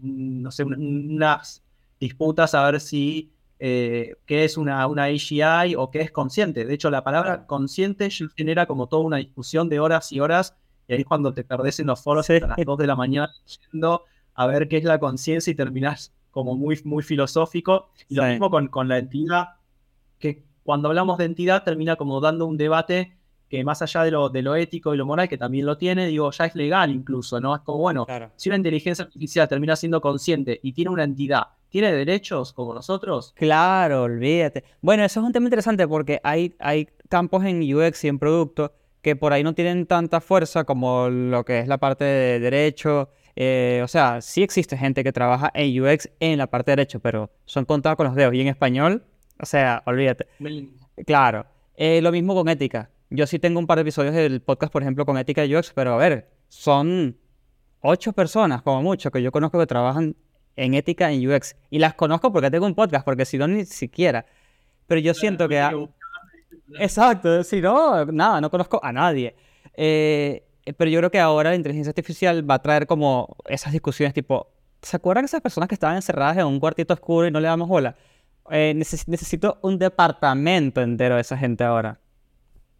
no sé, unas disputas a ver si eh, qué es una, una AGI o qué es consciente. De hecho, la palabra consciente genera como toda una discusión de horas y horas, y ahí es cuando te perdés en los foros a las 2 de la mañana yendo a ver qué es la conciencia y terminás como muy, muy filosófico. Y lo mismo con, con la entidad, que cuando hablamos de entidad termina como dando un debate que más allá de lo, de lo ético y lo moral, que también lo tiene, digo, ya es legal incluso, ¿no? Es como, bueno, si una inteligencia artificial termina siendo consciente y tiene una entidad, ¿tiene derechos como nosotros? Claro, olvídate. Bueno, eso es un tema interesante porque hay, hay campos en UX y en producto que por ahí no tienen tanta fuerza como lo que es la parte de derecho eh, o sea, sí existe gente que trabaja en UX en la parte de derecho, pero son contados con los dedos. Y en español, o sea, olvídate. Claro. Eh, lo mismo con ética. Yo sí tengo un par de episodios del podcast, por ejemplo, con ética y UX, pero a ver, son ocho personas, como mucho, que yo conozco que trabajan en ética en UX. Y las conozco porque tengo un podcast, porque si no, ni siquiera. Pero yo siento que... Exacto, si no, nada, no conozco a nadie. Eh, eh, pero yo creo que ahora la inteligencia artificial va a traer como esas discusiones tipo, ¿se acuerdan esas personas que estaban encerradas en un cuartito oscuro y no le damos bola? Eh, necesito un departamento entero de esa gente ahora.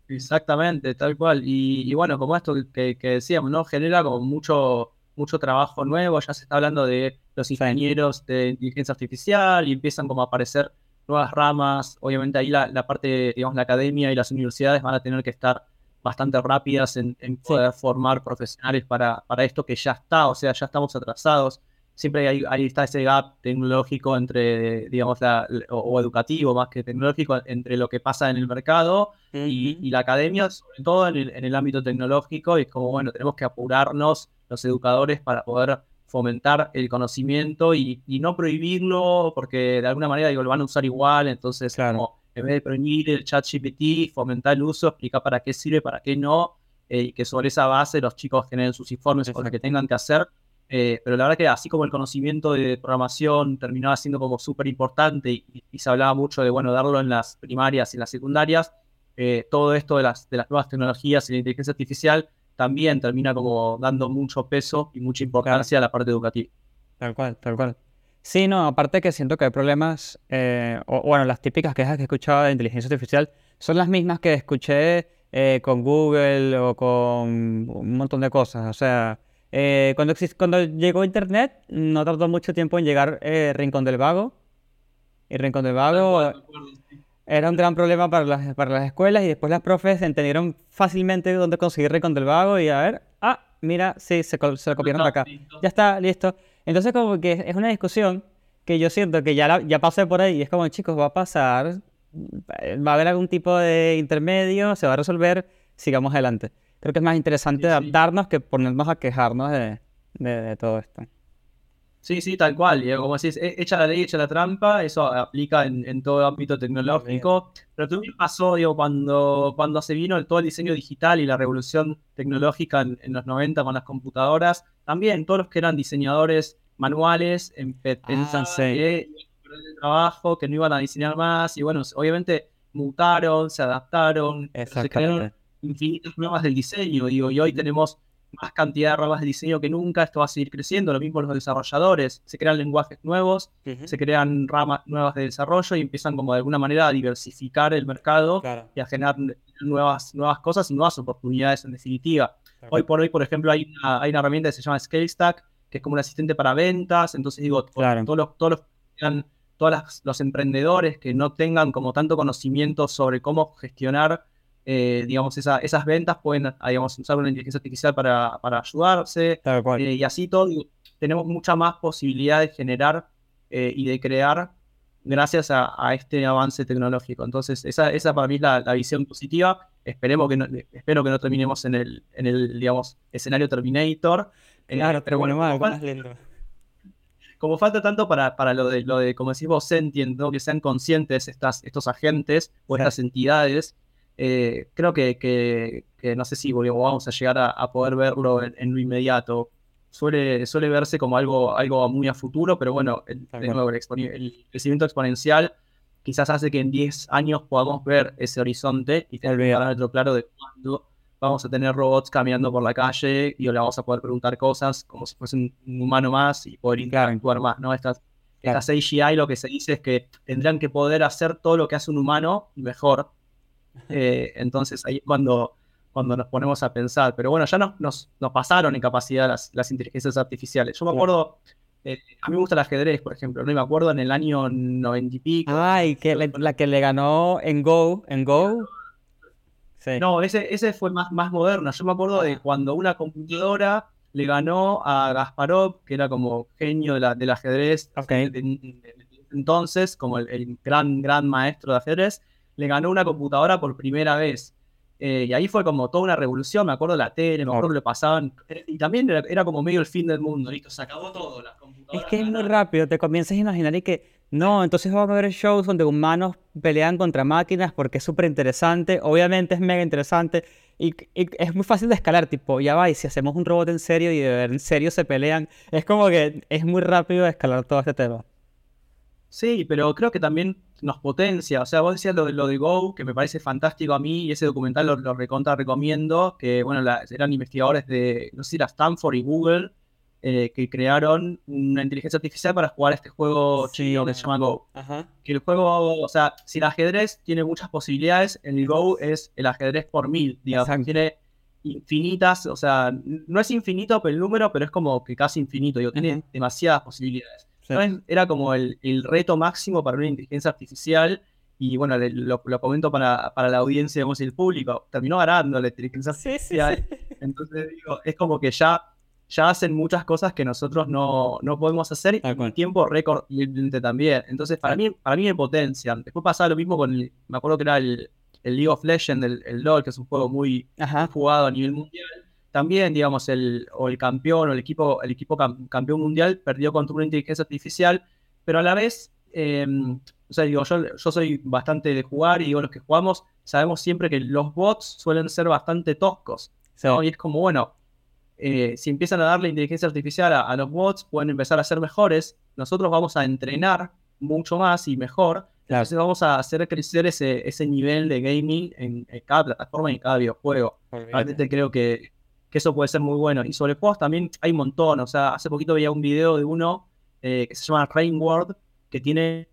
Exactamente, tal cual. Y, bueno, como esto que, decíamos, ¿no? Genera como mucho, mucho trabajo nuevo, ya se está hablando de los ingenieros de inteligencia artificial y empiezan como a aparecer nuevas ramas. Obviamente ahí la, la parte, digamos, la academia y las universidades van a tener que estar bastante rápidas en, poder formar profesionales para, para, esto que ya está, o sea, ya estamos atrasados. Siempre hay, ahí está ese gap tecnológico entre, digamos, o, educativo más que tecnológico, entre lo que pasa en el mercado y, la academia, sobre todo en el, ámbito tecnológico, y es como, bueno, tenemos que apurarnos los educadores para poder fomentar el conocimiento y, no prohibirlo, porque de alguna manera digo, lo van a usar igual, entonces como en vez de prohibir el chat GPT, fomentar el uso, explicar para qué sirve, para qué no, eh, y que sobre esa base los chicos generen sus informes con lo que tengan que hacer. Eh, pero la verdad que así como el conocimiento de programación terminaba siendo como súper importante y, se hablaba mucho de, bueno, darlo en las primarias y en las secundarias, eh, todo esto de las, de las nuevas tecnologías y la inteligencia artificial también termina como dando mucho peso y mucha importancia a la parte educativa. Tal cual, tal cual. Sí, no, aparte que siento que hay problemas, eh, o, bueno, las típicas quejas que he escuchado de inteligencia artificial son las mismas que escuché eh, con Google o con un montón de cosas. O sea, eh, cuando, cuando llegó Internet no tardó mucho tiempo en llegar Rincón del Vago. Y Rincón del Vago era un gran problema para las, para las escuelas y después las profes entendieron fácilmente dónde conseguir Rincón del Vago y a ver, ah, mira, sí, se, se lo copiaron de acá. Ya está, listo. Entonces como que es una discusión que yo siento que ya, ya pasé por ahí y es como, chicos, va a pasar, va a haber algún tipo de intermedio, se va a resolver, sigamos adelante. Creo que es más interesante adaptarnos que ponernos a quejarnos de, todo esto. Sí, sí, tal cual. Como decís, e, echa la ley, echa la trampa, eso aplica en, todo el ámbito tecnológico. Pero también pasó, digo, cuando, cuando se vino todo el diseño digital y la revolución tecnológica en, en los 90 con las computadoras, también todos los que eran diseñadores manuales pensaban ah, que el trabajo, que no iban a diseñar más, y bueno, obviamente mutaron, se adaptaron, se crearon infinitas nuevas del diseño, digo, y hoy tenemos más cantidad de ramas de diseño que nunca, esto va a seguir creciendo, lo mismo los desarrolladores, se crean lenguajes nuevos, se crean ramas nuevas de desarrollo y empiezan como de alguna manera a diversificar el mercado y a generar nuevas, nuevas cosas y nuevas oportunidades en definitiva. Hoy por hoy, por ejemplo, hay una, hay una herramienta que se llama ScaleStack, que es como un asistente para ventas. Entonces, digo, todos los, todos los, todos los emprendedores que no tengan como tanto conocimiento sobre cómo gestionar, eh, digamos, esas ventas, pueden, digamos, usar una inteligencia artificial para, para ayudarse. Eh, y así todo, tenemos mucha más posibilidad de generar eh, y de crear gracias a, este avance tecnológico. Entonces, esa, esa para mí es la, visión positiva. Esperemos que no, espero que no terminemos en el, en el digamos, escenario Terminator. Claro, pero bueno, más, más lindo como falta tanto para, para lo, de, lo de, como decís vos, sentient, que sean conscientes estas, estos agentes o estas entidades, eh, creo que, que, no sé si vamos a llegar a, poder verlo en, lo inmediato. Suele, suele verse como algo, algo muy a futuro, pero bueno, el, el, crecimiento exponencial quizás hace que en 10 años podamos ver ese horizonte y tener un parámetro claro de cuándo vamos a tener robots caminando por la calle y le vamos a poder preguntar cosas como si fuese un, humano más y poder interactuar más, ¿no? Estas, estas AGI lo que se dice es que tendrían que poder hacer todo lo que hace un humano mejor. Eh, entonces ahí cuando, cuando nos ponemos a pensar. Pero bueno, ya nos, nos, nos pasaron en capacidad las, las, inteligencias artificiales. Yo me acuerdo, eh, a mí me gusta el ajedrez, por ejemplo, ¿no? Y me acuerdo en el año 90 y pico. Ay, que la que le ganó en Go, en Go. No, ese, ese fue más, más moderno. Yo me acuerdo de ah. cuando una computadora le ganó a Gasparov, que era como genio de la, del ajedrez entonces, como el, gran, gran maestro de ajedrez, le ganó una computadora por primera vez. Eh, y ahí fue como toda una revolución, me acuerdo de la tele, me acuerdo que lo pasaban. Y también era, como medio el fin del mundo, listo, se acabó todo. Las computadoras es que es muy rápido, te comienzas a imaginar y que no, entonces vamos a ver shows donde humanos pelean contra máquinas porque es súper interesante. Obviamente es mega interesante y, es muy fácil de escalar. Tipo, ya va, y si hacemos un robot en serio y de ver en serio se pelean, es como que es muy rápido escalar todo este tema. Sí, pero creo que también nos potencia. O sea, vos decías lo, lo de Go, que me parece fantástico a mí, y ese documental lo, lo recontra recomiendo, que bueno, eran investigadores de, no sé si era Stanford y Google, eh, que crearon una inteligencia artificial para jugar este juego chido que se llama Go. Que el juego, o sea, si el ajedrez tiene muchas posibilidades, el Go es el ajedrez por mil, digamos. Tiene infinitas, o sea, no es infinito el número, pero es como que casi infinito, digo, tiene demasiadas posibilidades. Era como el, reto máximo para una inteligencia artificial y bueno, lo, comento para, para, la audiencia, digamos, y el público, terminó ganando la inteligencia artificial. Entonces digo, es como que ya ya hacen muchas cosas que nosotros no, no podemos hacer en tiempo récord también. Entonces, para mí, para mí me potencia. Después pasaba lo mismo con, el, me acuerdo que era el, el League of Legends, el, el, LoL, que es un juego muy jugado a nivel mundial. También, digamos, el, o el campeón o el equipo, el equipo campeón mundial perdió contra una inteligencia artificial, pero a la vez, em, o sea, digo, yo, yo soy bastante de jugar y digo, los que jugamos sabemos siempre que los bots suelen ser bastante toscos. Y es como, bueno, eh, si empiezan a darle inteligencia artificial a, los bots, pueden empezar a ser mejores. Nosotros vamos a entrenar mucho más y mejor. Entonces vamos a hacer crecer ese, ese nivel de gaming en, cada plataforma y en cada videojuego. Realmente creo que, que, eso puede ser muy bueno. Y sobre juegos también hay un montón. O sea, hace poquito veía un video de uno eh, que se llama Rain World, que tiene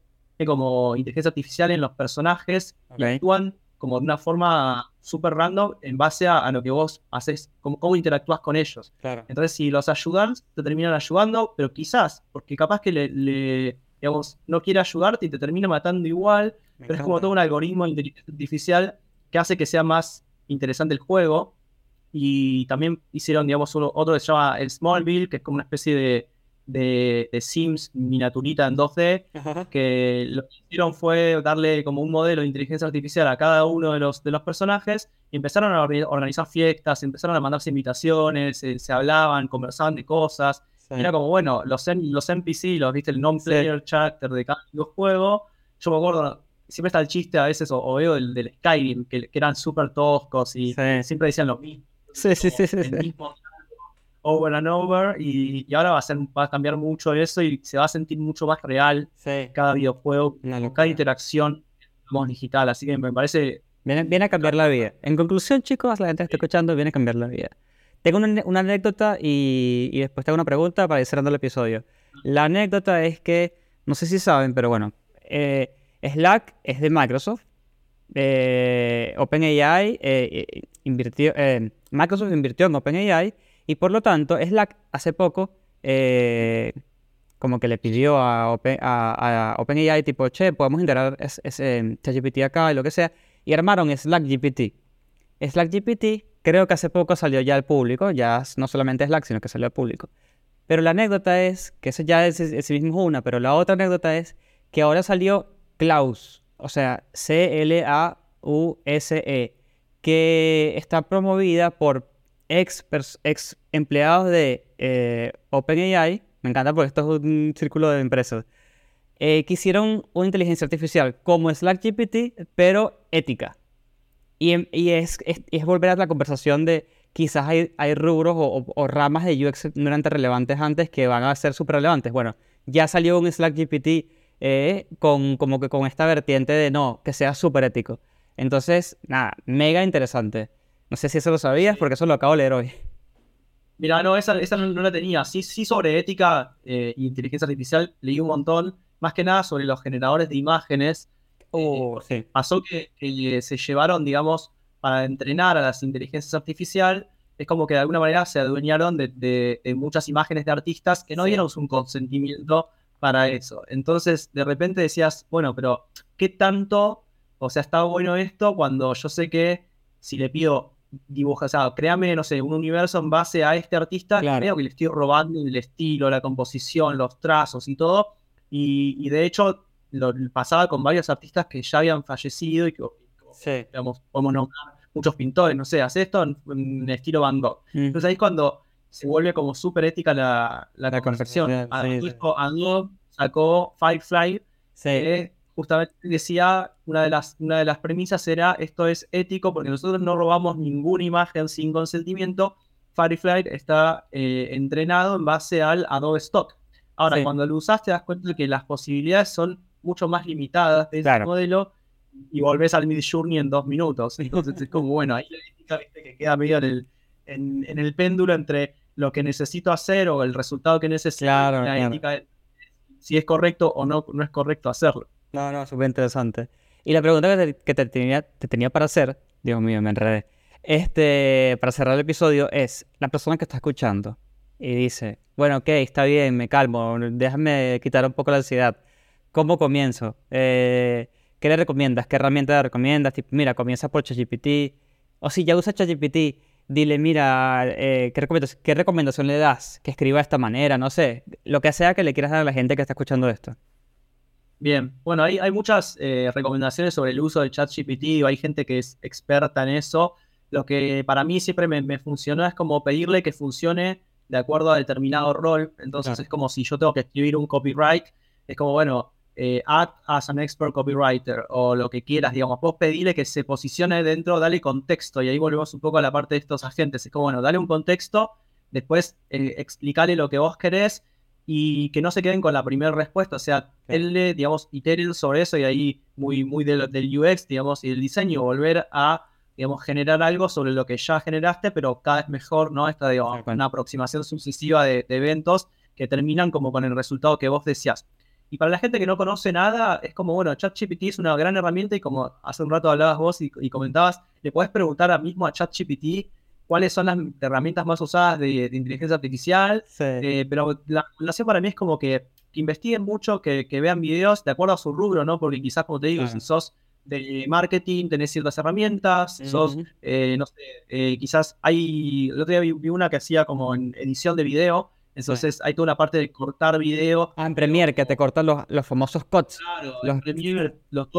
como inteligencia artificial en los personajes y actúan como de una forma súper random en base a, lo que vos haces, cómo, cómo interactúas con ellos. Entonces, si los ayudan, te terminan ayudando, pero quizás, porque capaz que le, digamos, no quiere ayudarte y te termina matando igual, pero es como todo un algoritmo artificial que hace que sea más interesante el juego. Y también hicieron, digamos, otro que se llama el Smallville, que es como una especie de de, Sims miniaturita en 2D, que lo que hicieron fue darle como un modelo de inteligencia artificial a cada uno de los, de los personajes y empezaron a organizar fiestas, empezaron a mandarse invitaciones, se, hablaban, conversaban de cosas. Era como, bueno, los, los NPC, los, viste, el non-player character de cada juego. Yo me acuerdo, siempre está el chiste a veces, o, veo el del Skyrim, que, eran súper toscos y siempre decían lo mismo. Sí, sí, sí, sí over and over y, ahora va a, ser, va a cambiar mucho eso y se va a sentir mucho más real cada videojuego, cada interacción digital, así que me parece... Viene, a cambiar la vida. En conclusión, chicos, la gente que está escuchando, viene a cambiar la vida. Tengo una, anécdota y, después tengo una pregunta para ir cerrando el episodio. La anécdota es que, no sé si saben, pero bueno, eh, Slack es de Microsoft. Eh, OpenAI eh, invirtió, Microsoft invirtió en OpenAI y por lo tanto, Slack hace poco eh, como que le pidió a, OpenAI tipo, che, podemos integrar ChatGPT acá y lo que sea. Y armaron Slack GPT. Slack GPT creo que hace poco salió ya al público, ya no solamente Slack, sino que salió al público. Pero la anécdota es, que eso ya es, sí mismo una, pero la otra anécdota es que ahora salió Klaus, o sea, C-L-A-U-S-E, que está promovida por ex, ex empleados de eh, OpenAI, me encanta porque esto es un círculo de empresas, eh, que hicieron una inteligencia artificial como Slack GPT, pero ética. Y, em, es, es, volver a la conversación de quizás hay, hay rubros o, ramas de UX no eran tan relevantes antes que van a ser súper relevantes. Bueno, ya salió un Slack GPT eh, con, como que con esta vertiente de no, que sea súper ético. Entonces, nada, mega interesante. No sé si eso lo sabías, porque eso lo acabo de leer hoy. Mira, no, esa, esa no, la tenía. Sí, sí sobre ética e inteligencia artificial leí un montón, más que nada sobre los generadores de imágenes. Oh, sí. Pasó que, se llevaron, digamos, para entrenar a las inteligencias artificiales, es como que de alguna manera se adueñaron de, muchas imágenes de artistas que no dieron un consentimiento para eso. Entonces, de repente decías, bueno, pero ¿qué tanto? O sea, está bueno esto cuando yo sé que si le pido dibuja, o sea, créame, no sé, un universo en base a este artista, creo que le estoy robando el estilo, la composición, los trazos y todo. Y, de hecho, lo pasaba con varios artistas que ya habían fallecido y que, digamos, podemos nombrar muchos pintores, no sé, hace esto en, estilo Van Gogh. Mm. Entonces ahí es cuando se vuelve como súper ética la, la, la concepción. sacó Firefly, que justamente decía, una de, las, una de las premisas era, esto es ético porque nosotros no robamos ninguna imagen sin consentimiento. Firefly está eh, entrenado en base al Adobe Stock. Ahora, cuando lo usas te das cuenta de que las posibilidades son mucho más limitadas de ese modelo y volvés al Mid Journey en dos minutos. Entonces es como, bueno, ahí la ética que queda medio en el, en, el péndulo entre lo que necesito hacer o el resultado que necesito, claro, la ética si es correcto o no, no es correcto hacerlo. No, no, súper interesante. Y la pregunta que, te, tenía, te tenía para hacer, Dios mío, me enredé, este, para cerrar el episodio es, la persona que está escuchando y dice, bueno, ok, está bien, me calmo, déjame quitar un poco la ansiedad. ¿Cómo comienzo? Eh, ¿Qué le recomiendas? ¿Qué herramienta le recomiendas? Tipo, mira, comienza por ChatGPT. O si ya usa ChatGPT, dile, mira, eh, ¿qué, recomendación, ¿qué recomendación le das? Que escriba de esta manera, no sé. Lo que sea que le quieras dar a la gente que está escuchando esto. Bien, bueno, hay, hay muchas eh, recomendaciones sobre el uso de ChatGPT, o hay gente que es experta en eso. Lo que para mí siempre me, me funcionó es como pedirle que funcione de acuerdo a determinado rol. Entonces es como si yo tengo que escribir un copyright, es como, bueno, eh, act as an expert copywriter o lo que quieras, digamos, vos pedirle que se posicione dentro, dale contexto y ahí volvemos un poco a la parte de estos agentes. Es como, bueno, dale un contexto, después eh, explicarle lo que vos querés y que no se queden con la primera respuesta, o sea, él le, digamos, iteren sobre eso y ahí muy, muy del, UX, digamos, y el diseño, volver a, digamos, generar algo sobre lo que ya generaste, pero cada vez mejor, ¿no? Esta, digamos, una aproximación sucesiva de, eventos que terminan como con el resultado que vos decías. Y para la gente que no conoce nada, es como, bueno, ChatGPT es una gran herramienta y como hace un rato hablabas vos y, y comentabas, le puedes preguntar a mismo a ChatGPT cuáles son las herramientas más usadas de, inteligencia artificial. Eh, pero la recomendación para mí es como que, investiguen mucho, que, vean videos de acuerdo a su rubro, ¿no? Porque quizás, como te digo, si sos de marketing, tenés ciertas herramientas, sos, eh, no sé, eh, quizás hay, el otro día vi, una que hacía como en edición de video, entonces hay toda una parte de cortar video. Ah, en Premiere, que te cortan los, los famosos cuts. Claro, los... en Premiere, los,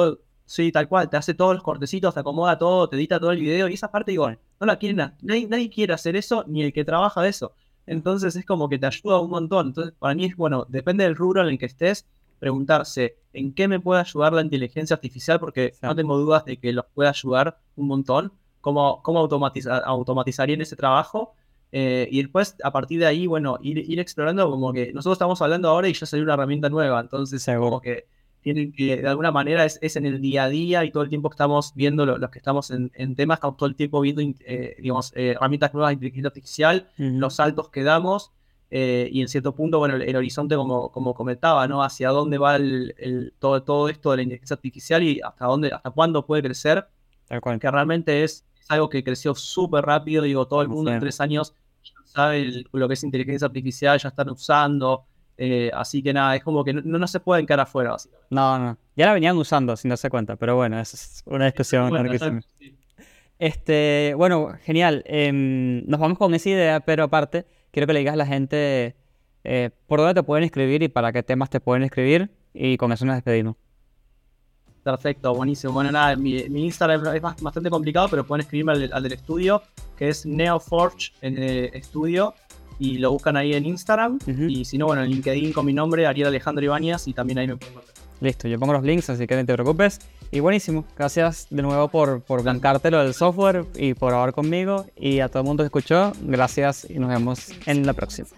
Sí, tal cual, te hace todos los cortecitos, te acomoda todo, te edita todo el video y esa parte digo, no la quieren, nadie, nadie quiere hacer eso, ni el que trabaja de eso. Entonces es como que te ayuda un montón. Entonces, para mí es bueno, depende del rubro en el que estés, preguntarse en qué me puede ayudar la inteligencia artificial, porque no tengo dudas de que los puede ayudar un montón. Cómo, cómo automatizar, automatizarían ese trabajo. Eh, y después, a partir de ahí, bueno, ir, ir explorando como que nosotros estamos hablando ahora y ya salió una herramienta nueva. Entonces, como que tienen que, de alguna manera, es, en el día a día y todo el tiempo que estamos viendo, los que estamos en, temas, estamos todo el tiempo viendo, eh, digamos, eh, herramientas nuevas de inteligencia artificial, los saltos que damos eh, y en cierto punto, bueno, el, horizonte, como, como comentaba, ¿no? Hacia dónde va el, todo, todo esto de la inteligencia artificial y hasta dónde, hasta cuándo puede crecer, que realmente es, algo que creció súper rápido, digo, todo el mundo en tres años sabe lo que es inteligencia artificial, ya están usando, eh, así que nada, es como que no, no se puede encarar afuera, básicamente. No, no. Ya la venían usando sin darse cuenta, pero bueno, es una discusión. Este, bueno, genial. Em, nos vamos con esa idea, pero aparte, quiero que le digas a la gente eh, por dónde te pueden escribir y para qué temas te pueden escribir. y con eso nos despedimos. Perfecto, buenísimo. Bueno, nada, mi, Instagram es bastante complicado, pero pueden escribirme al, del estudio, que es Neoforge en, eh, Estudio, y lo buscan ahí en Instagram. Y si no, bueno, en LinkedIn con mi nombre, Ariel Alejandro Ibáñez, y también ahí me pueden encontrar. Listo, yo pongo los links, así que no te preocupes. Y buenísimo, gracias de nuevo por, por blancártelo del software y por hablar conmigo. Y a todo el mundo que escuchó, gracias y nos vemos en la próxima.